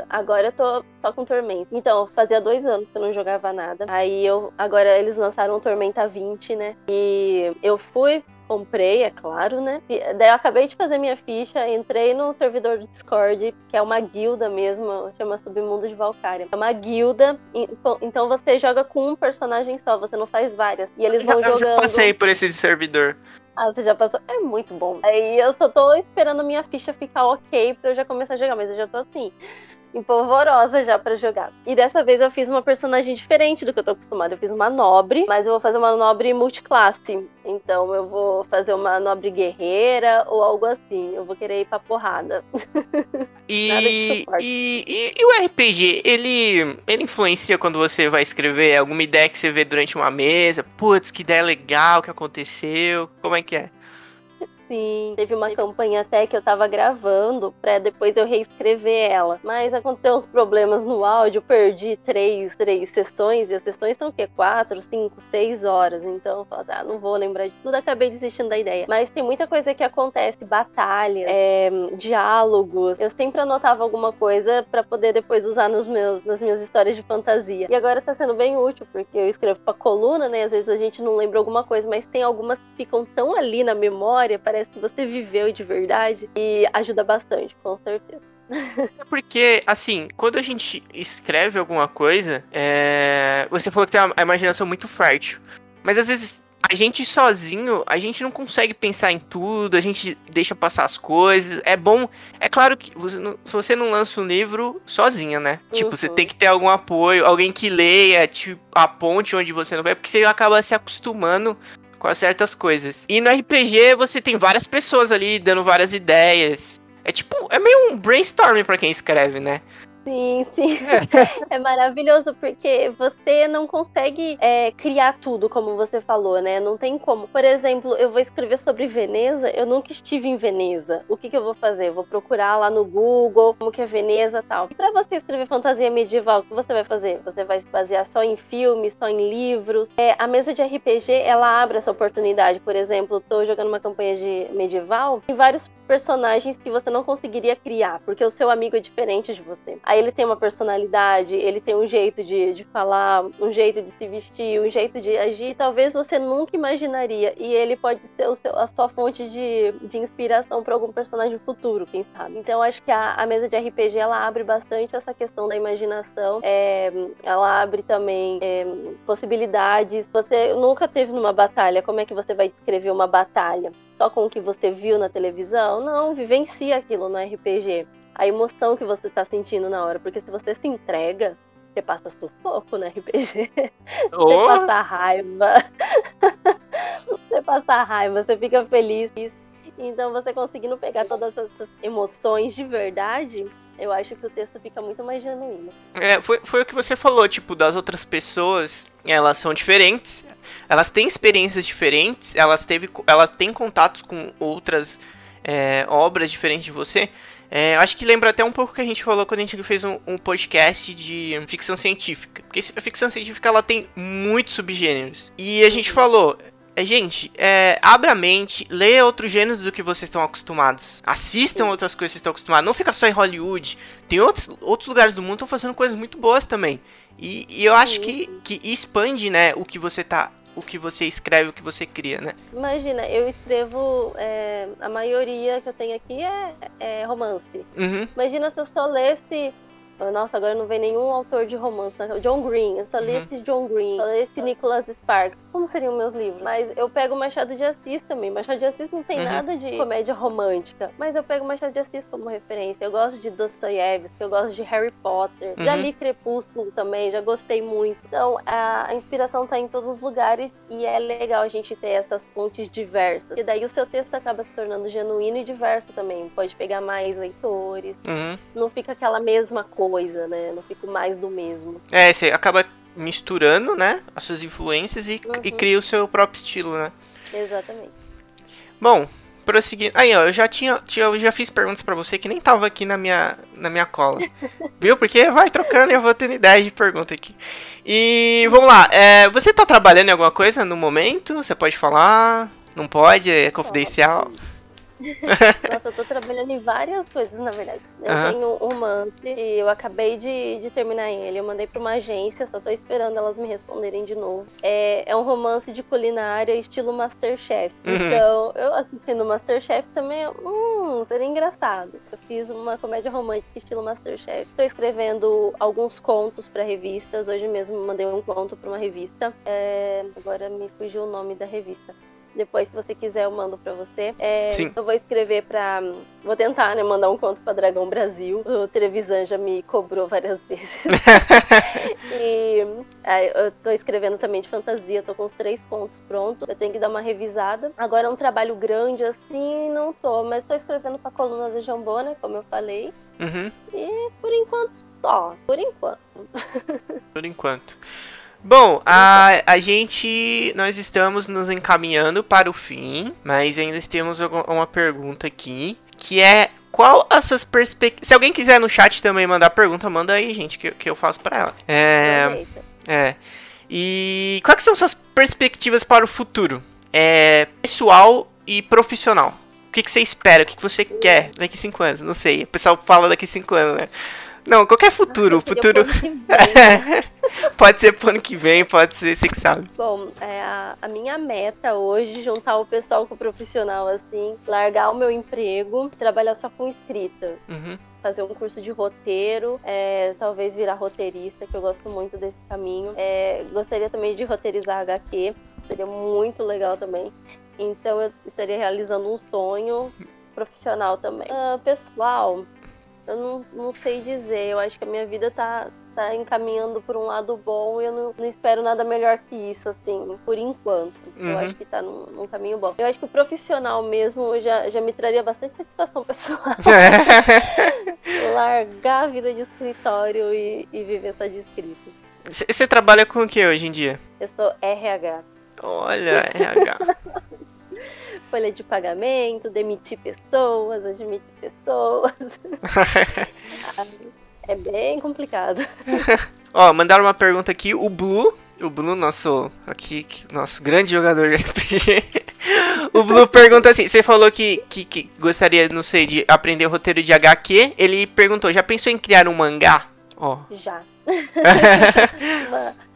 Agora eu tô só com Tormenta. Então, fazia dois anos que eu não jogava nada. Aí eu. Agora eles lançaram Tormenta 20, né? E eu fui, comprei, é claro, né? E Daí eu acabei de fazer minha ficha, entrei no servidor do Discord, que é uma guilda mesmo, chama Submundo de Valkyria. É uma guilda, então você joga com um personagem só, você não faz várias. E eles vão eu jogando. passei por esse servidor. Ah, você já passou? É muito bom. Aí eu só tô esperando minha ficha ficar ok pra eu já começar a jogar, mas eu já tô assim, empolvorosa já pra jogar. E dessa vez eu fiz uma personagem diferente do que eu tô acostumada. Eu fiz uma nobre, mas eu vou fazer uma nobre multiclasse. Então eu vou fazer uma nobre guerreira ou algo assim. Eu vou querer ir pra porrada. E, e, e, e o RPG, ele, ele influencia quando você vai escrever alguma ideia que você vê durante uma mesa? Putz, que ideia legal que aconteceu. Como é que é? Sim, teve uma campanha até que eu tava gravando pra depois eu reescrever ela. Mas aconteceu uns problemas no áudio, perdi três, três sessões, e as sessões são o quê? Quatro, cinco, seis horas. Então eu falei, ah, não vou lembrar de tudo, acabei desistindo da ideia. Mas tem muita coisa que acontece, batalha, é, diálogos. Eu sempre anotava alguma coisa pra poder depois usar nos meus, nas minhas histórias de fantasia. E agora tá sendo bem útil, porque eu escrevo pra coluna, né? Às vezes a gente não lembra alguma coisa, mas tem algumas que ficam tão ali na memória, parece que você viveu de verdade e ajuda bastante, com certeza. É porque, assim, quando a gente escreve alguma coisa, é... você falou que tem a imaginação muito fértil. Mas às vezes a gente sozinho, a gente não consegue pensar em tudo, a gente deixa passar as coisas. É bom. É claro que você não- se você não lança um livro sozinha, né? Tipo, você Uhum. tem que ter algum apoio, alguém que leia, tipo, a ponte onde você não vai, porque você acaba se acostumando com certas coisas. E no RPG você tem várias pessoas ali dando várias ideias. É tipo, é meio um brainstorming pra quem escreve, né? Sim, sim. É maravilhoso porque você não consegue é, criar tudo, como você falou, né? Não tem como. Por exemplo, eu vou escrever sobre Veneza, eu nunca estive em Veneza. O que, que eu vou fazer? Eu vou procurar lá no Google como que é Veneza e tal. E pra você escrever fantasia medieval, o que você vai fazer? Você vai se basear só em filmes, só em livros. É, a mesa de RPG, ela abre essa oportunidade. Por exemplo, eu tô jogando uma campanha de medieval, tem vários personagens que você não conseguiria criar, porque o seu amigo é diferente de você. Aí ele tem uma personalidade, ele tem um jeito de, de falar, um jeito de se vestir, um jeito de agir, talvez você nunca imaginaria. E ele pode ser seu, a sua fonte de, de inspiração para algum personagem futuro, quem sabe. Então acho que a, a mesa de RPG ela abre bastante essa questão da imaginação, é, ela abre também é, possibilidades. Você nunca teve numa batalha, como é que você vai descrever uma batalha? Só com o que você viu na televisão? Não, vivencia aquilo no RPG. A emoção que você tá sentindo na hora. Porque se você se entrega, você passa sufoco no RPG. Oh. Você passa raiva. você passa raiva, você fica feliz. Então, você conseguindo pegar todas essas emoções de verdade, eu acho que o texto fica muito mais genuíno. É, foi, foi o que você falou, tipo, das outras pessoas, elas são diferentes, elas têm experiências diferentes, elas, teve, elas têm contato com outras é, obras diferentes de você. É, acho que lembra até um pouco o que a gente falou quando a gente fez um, um, podcast de ficção científica. Porque a ficção científica ela tem muitos subgêneros. E a gente falou, é, gente, é, abra a mente, leia outros gêneros do que vocês estão acostumados. Assistam outras coisas que vocês estão acostumados. Não fica só em Hollywood. Tem outros, outros lugares do mundo que estão fazendo coisas muito boas também. E, e eu acho que, que expande, né, o que você tá. O que você escreve, o que você cria, né? Imagina, eu escrevo. É, a maioria que eu tenho aqui é, é romance. Uhum. Imagina se eu só lesse nossa, agora não vem nenhum autor de romance. Né? John Green, eu só li uhum. esse John Green, só li esse Nicholas Sparks. Como seriam meus livros? Mas eu pego Machado de Assis também. Machado de Assis não tem uhum. nada de comédia romântica, mas eu pego Machado de Assis como referência. Eu gosto de Dostoiévski, eu gosto de Harry Potter. Uhum. Já li Crepúsculo também, já gostei muito. Então, a, a inspiração tá em todos os lugares e é legal a gente ter essas pontes diversas. E daí o seu texto acaba se tornando genuíno e diverso também. Pode pegar mais leitores. Uhum. Não fica aquela mesma coisa coisa, né? Não fico mais do mesmo. É, você acaba misturando, né? As suas influências e, uhum. e cria o seu próprio estilo, né? Exatamente. Bom, prosseguindo. Aí, ó, eu já tinha, tinha eu já fiz perguntas para você que nem tava aqui na minha, na minha cola. Viu? Porque vai trocando e eu vou tendo ideia de pergunta aqui. E vamos lá. É, você tá trabalhando em alguma coisa no momento? Você pode falar? Não pode? É confidencial? Nossa, eu tô trabalhando em várias coisas, na verdade. Eu uhum. tenho um romance e eu acabei de, de terminar ele. Eu mandei pra uma agência, só tô esperando elas me responderem de novo. É, é um romance de culinária estilo Masterchef. Uhum. Então, eu assistindo Masterchef também, hum, seria engraçado. Eu fiz uma comédia romântica estilo Masterchef. Tô escrevendo alguns contos para revistas. Hoje mesmo mandei um conto para uma revista. É, agora me fugiu o nome da revista. Depois, se você quiser, eu mando pra você. É, Sim. Eu vou escrever pra. Vou tentar, né? Mandar um conto pra Dragão Brasil. O Trevisan já me cobrou várias vezes. e é, eu tô escrevendo também de fantasia, tô com os três contos prontos. Eu tenho que dar uma revisada. Agora é um trabalho grande assim, não tô, mas tô escrevendo pra coluna da Jambona, como eu falei. Uhum. E por enquanto só. Por enquanto. por enquanto. Bom, a, a gente. Nós estamos nos encaminhando para o fim, mas ainda temos uma pergunta aqui. Que é qual as suas perspectivas. Se alguém quiser no chat também mandar pergunta, manda aí, gente, que, que eu faço para ela. É. É. E quais são suas perspectivas para o futuro? É, pessoal e profissional. O que, que você espera? O que, que você quer daqui a cinco anos? Não sei. O pessoal fala daqui a cinco anos, né? Não, qualquer futuro. Futuro. pode ser pro ano que vem, pode ser, você que sabe. Bom, é a, a, minha meta hoje, juntar o pessoal com o profissional, assim, largar o meu emprego, trabalhar só com escrita. Uhum. Fazer um curso de roteiro, é, talvez virar roteirista, que eu gosto muito desse caminho. É, gostaria também de roteirizar HQ, seria muito legal também. Então eu estaria realizando um sonho profissional também. Uh, pessoal, eu não, não sei dizer. Eu acho que a minha vida tá, tá encaminhando por um lado bom e eu não, não espero nada melhor que isso, assim, por enquanto. Uhum. Eu acho que tá num, num, caminho bom. Eu acho que o profissional mesmo já, já me traria bastante satisfação pessoal. Largar a vida de escritório e, e viver só de escrito. Você trabalha com o que hoje em dia? Eu sou RH. Olha, RH. folha de pagamento, demitir pessoas, admitir pessoas. é bem complicado. Ó, mandaram uma pergunta aqui, o Blue, o Blue, nosso aqui, nosso grande jogador de RPG. o Blue pergunta assim: você falou que, que, que, gostaria, não sei, de aprender o roteiro de HQ. Ele perguntou: já pensou em criar um mangá? Ó. Já.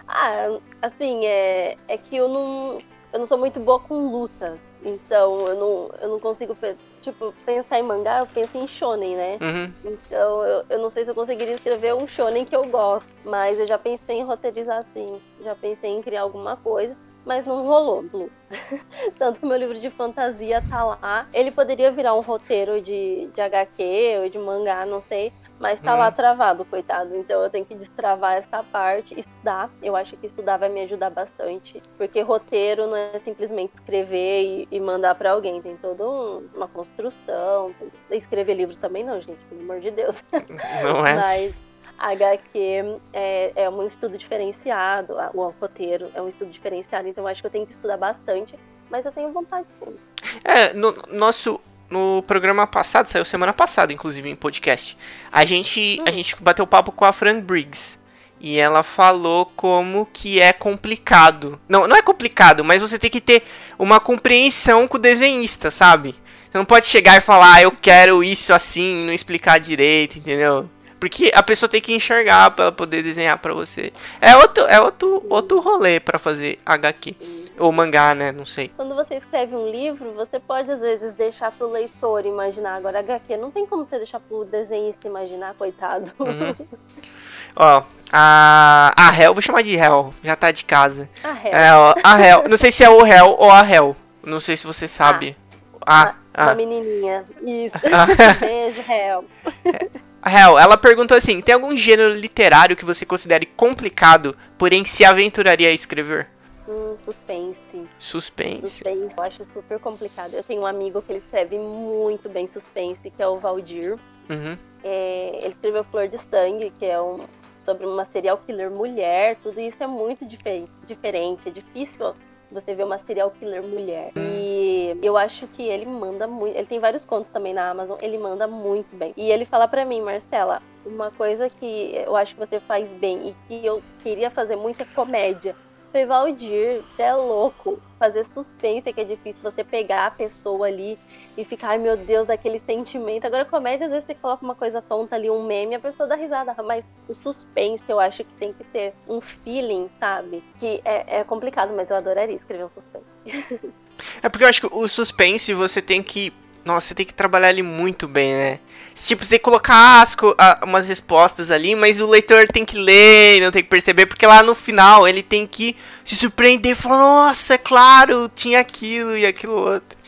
ah, assim, é, é que eu não, eu não sou muito boa com lutas. Então eu não, eu não consigo tipo, pensar em mangá, eu penso em shonen, né? Uhum. Então eu, eu não sei se eu conseguiria escrever um shonen que eu gosto, mas eu já pensei em roteirizar assim, já pensei em criar alguma coisa. mas não rolou, Blue. Tanto que meu livro de fantasia tá lá. Ele poderia virar um roteiro de, de HQ ou de mangá, não sei. Mas tá hum. lá travado, coitado. Então eu tenho que destravar essa parte, estudar. Eu acho que estudar vai me ajudar bastante. Porque roteiro não é simplesmente escrever e, e mandar para alguém. Tem toda um, uma construção. Escrever livro também não, gente, pelo amor de Deus. Não é. Mas HQ é, é um estudo diferenciado, o roteiro é um estudo diferenciado, então acho que eu tenho que estudar bastante, mas eu tenho vontade sim. É, no nosso no programa passado, saiu semana passada, inclusive, em podcast. A gente, hum. a gente bateu papo com a Fran Briggs. E ela falou como que é complicado. Não, não é complicado, mas você tem que ter uma compreensão com o desenhista, sabe? Você não pode chegar e falar, ah, eu quero isso assim, não explicar direito, entendeu? Porque a pessoa tem que enxergar para poder desenhar para você. É outro, é outro, outro rolê para fazer HQ. Ou mangá, né? Não sei. Quando você escreve um livro, você pode às vezes deixar pro leitor imaginar. Agora, HQ não tem como você deixar pro desenhista imaginar, coitado. Uhum. Ó, a, a Hel, vou chamar de Hel, já tá de casa. A Hel. É, ó, a Hel. Não sei se é o Hel ou a Hel. Não sei se você sabe. Ah, ah, uma ah. menininha. Isso. Ah. Beijo, Hel. Hel, ela perguntou assim: tem algum gênero literário que você considere complicado, porém se aventuraria a escrever? Hum, suspense. Suspense. Suspense, eu acho super complicado. Eu tenho um amigo que ele escreve muito bem suspense, que é o Valdir. Uhum. É, ele escreveu Flor de Sangue, que é um, sobre uma serial killer mulher. Tudo isso é muito diferente. É difícil você ver uma serial killer mulher. E eu acho que ele manda muito. Ele tem vários contos também na Amazon, ele manda muito bem. E ele fala para mim, Marcela, uma coisa que eu acho que você faz bem e que eu queria fazer muito é comédia. Falei, Valdir, você é louco. Fazer suspense que é difícil você pegar a pessoa ali e ficar, ai meu Deus, daquele sentimento. Agora, comédia, às vezes você coloca uma coisa tonta ali, um meme, a pessoa dá risada. Mas o suspense, eu acho que tem que ter um feeling, sabe? Que é, é complicado, mas eu adoraria escrever um suspense. é porque eu acho que o suspense você tem que nossa, você tem que trabalhar ele muito bem, né? Tipo, você tem que colocar asco, umas respostas ali, mas o leitor tem que ler, não tem que perceber, porque lá no final ele tem que se surpreender e falar, nossa, é claro, tinha aquilo e aquilo outro.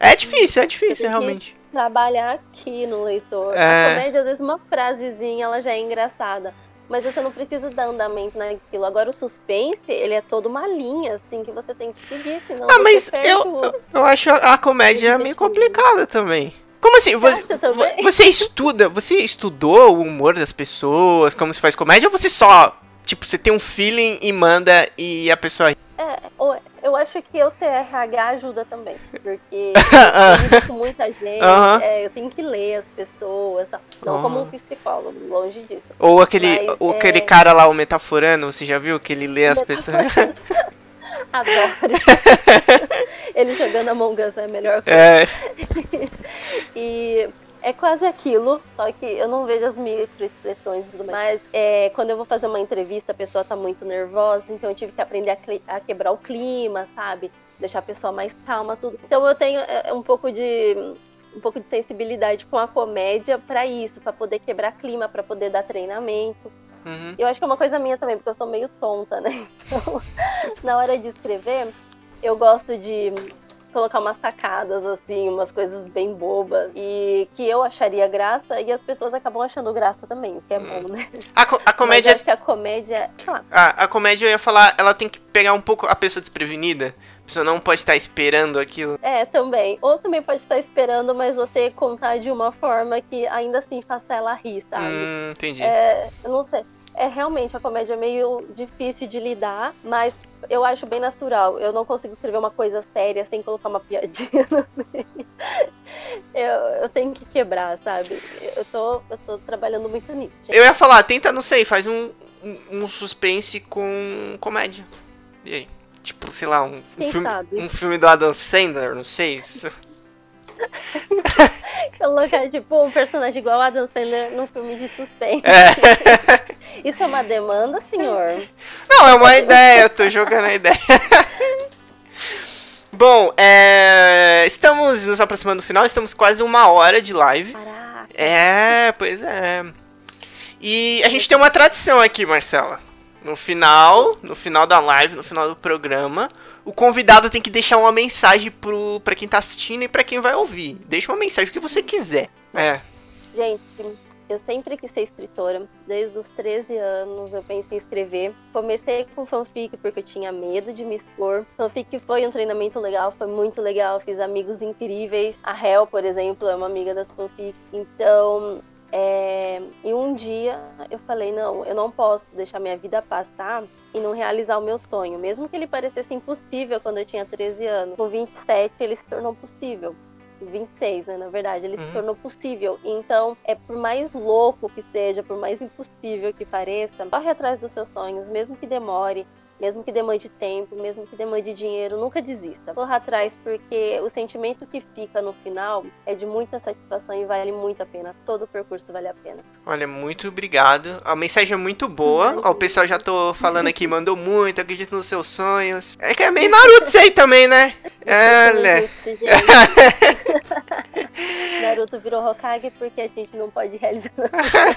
É difícil, é difícil, realmente. Trabalhar aqui no leitor. É... A comédia, às vezes, uma frasezinha, ela já é engraçada mas você não precisa dar andamento naquilo. Agora o suspense, ele é toda uma linha, assim, que você tem que seguir, senão Ah, mas eu, eu acho a, a comédia meio complicada também. Como assim? Você, você estuda, você estudou o humor das pessoas, como se faz comédia, ou você só, tipo, você tem um feeling e manda e a pessoa... É, eu acho que o CRH ajuda também, porque eu com muita gente, é, eu tenho que ler as pessoas, tá? não como um psicólogo, longe disso. Ou aquele, Mas, ou é... aquele cara lá, o metaforando, você já viu que ele lê as pessoas? Adoro. ele jogando Among Us é a melhor coisa. É. e é quase aquilo, só que eu não vejo as microexpressões e tudo mais. Mas é, quando eu vou fazer uma entrevista, a pessoa tá muito nervosa, então eu tive que aprender a, a quebrar o clima, sabe? Deixar a pessoa mais calma, tudo. Então eu tenho é, um pouco de um pouco de sensibilidade com a comédia para isso, para poder quebrar clima, para poder dar treinamento. Uhum. Eu acho que é uma coisa minha também, porque eu sou meio tonta, né? Então, na hora de escrever, eu gosto de colocar umas sacadas, assim, umas coisas bem bobas. E que eu acharia graça e as pessoas acabam achando graça também, o que é hum. bom, né? A, co a comédia. Acho que a comédia. Ah, a comédia eu ia falar, ela tem que pegar um pouco a pessoa desprevenida. A pessoa não pode estar esperando aquilo. É, também. Ou também pode estar esperando, mas você contar de uma forma que ainda assim faça ela rir, sabe? Hum, entendi. É, eu não sei é realmente a comédia é meio difícil de lidar, mas eu acho bem natural. Eu não consigo escrever uma coisa séria sem colocar uma piadinha no meio. Eu, eu tenho que quebrar, sabe? Eu tô, eu tô trabalhando muito nisso. Eu ia falar, tenta, não sei, faz um, um, um suspense com comédia. E aí? Tipo, sei lá, um, um filme, um filme do Adam Sandler, não sei. Isso. Colocar, tipo, um personagem igual Adam Sandler num filme de suspense. É. Isso é uma demanda, senhor? Não, é uma ideia, eu tô jogando a ideia. Bom, é... estamos nos aproximando do final, estamos quase uma hora de live. Caraca. É, pois é. E a gente tem uma tradição aqui, Marcela. No final, no final da live, no final do programa, o convidado tem que deixar uma mensagem pro, pra quem tá assistindo e pra quem vai ouvir. Deixa uma mensagem que você quiser. É. Gente, eu sempre quis ser escritora. Desde os 13 anos eu pensei em escrever. Comecei com fanfic porque eu tinha medo de me expor. Fanfic foi um treinamento legal, foi muito legal. Fiz amigos incríveis. A Hel, por exemplo, é uma amiga das fanfic. Então, é... e um dia eu falei: não, eu não posso deixar minha vida passar e não realizar o meu sonho. Mesmo que ele parecesse impossível quando eu tinha 13 anos, com 27 ele se tornou possível. 26, né? Na verdade, ele uhum. se tornou possível. Então, é por mais louco que seja, por mais impossível que pareça, corre atrás dos seus sonhos, mesmo que demore, mesmo que demande tempo, mesmo que demande dinheiro, nunca desista. Corra atrás porque o sentimento que fica no final é de muita satisfação e vale muito a pena. Todo o percurso vale a pena. Olha, muito obrigado. A mensagem é muito boa. Ó, o pessoal já tô falando aqui, mandou muito, acredito nos seus sonhos. É que é meio Naruto isso aí também, né? Olha. Naruto virou Hokage porque a gente não pode realizar.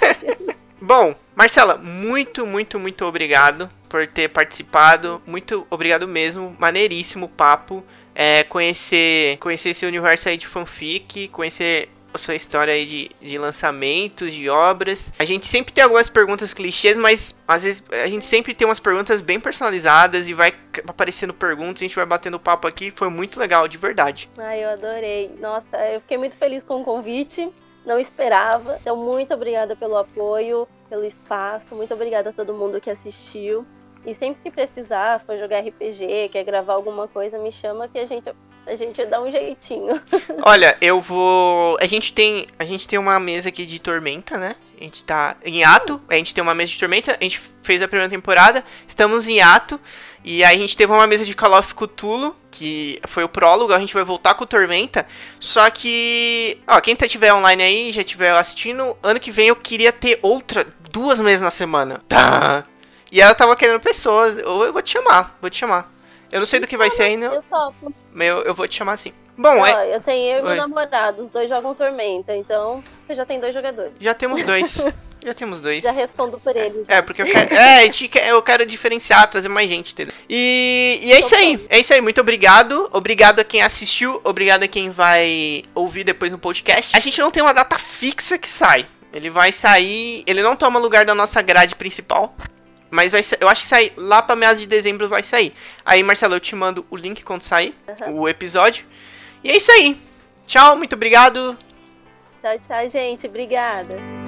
Bom, Marcela, muito, muito, muito obrigado por ter participado. Muito obrigado mesmo. Maneiríssimo papo. É, conhecer, conhecer esse universo aí de fanfic, conhecer a sua história aí de, de lançamentos, de obras. A gente sempre tem algumas perguntas clichês, mas às vezes a gente sempre tem umas perguntas bem personalizadas e vai aparecendo perguntas, a gente vai batendo papo aqui. Foi muito legal, de verdade. Ai, eu adorei. Nossa, eu fiquei muito feliz com o convite não esperava. Então, muito obrigada pelo apoio, pelo espaço, muito obrigada a todo mundo que assistiu. E sempre que precisar, for jogar RPG, quer gravar alguma coisa, me chama que a gente a gente dá um jeitinho. Olha, eu vou. A gente tem. A gente tem uma mesa aqui de tormenta, né? A gente tá em ato. A gente tem uma mesa de tormenta. A gente fez a primeira temporada. Estamos em ato. E aí a gente teve uma mesa de Call of Cthulhu, que foi o prólogo, a gente vai voltar com Tormenta. Só que, ó, quem tá tiver online aí, já tiver assistindo, ano que vem eu queria ter outra, duas mesas na semana. Tá. E ela tava querendo pessoas, ou eu vou te chamar, vou te chamar. Eu não sei do que vai ser ainda. Eu topo. Mas eu, vou te chamar assim. Bom, é... eu tenho eu e meu namorado, os dois jogam Tormenta, então você já tem dois jogadores. Já temos dois. Já temos dois. Já respondo por ele. É, porque eu quero, é, eu quero diferenciar, trazer mais gente, entendeu? E, e é isso aí. É isso aí. Muito obrigado. Obrigado a quem assistiu. Obrigado a quem vai ouvir depois no podcast. A gente não tem uma data fixa que sai. Ele vai sair. Ele não toma lugar da nossa grade principal. Mas vai eu acho que sai lá pra meados de dezembro vai sair. Aí, Marcelo, eu te mando o link quando sair uhum. o episódio. E é isso aí. Tchau, muito obrigado. Tchau, tchau, gente. Obrigada.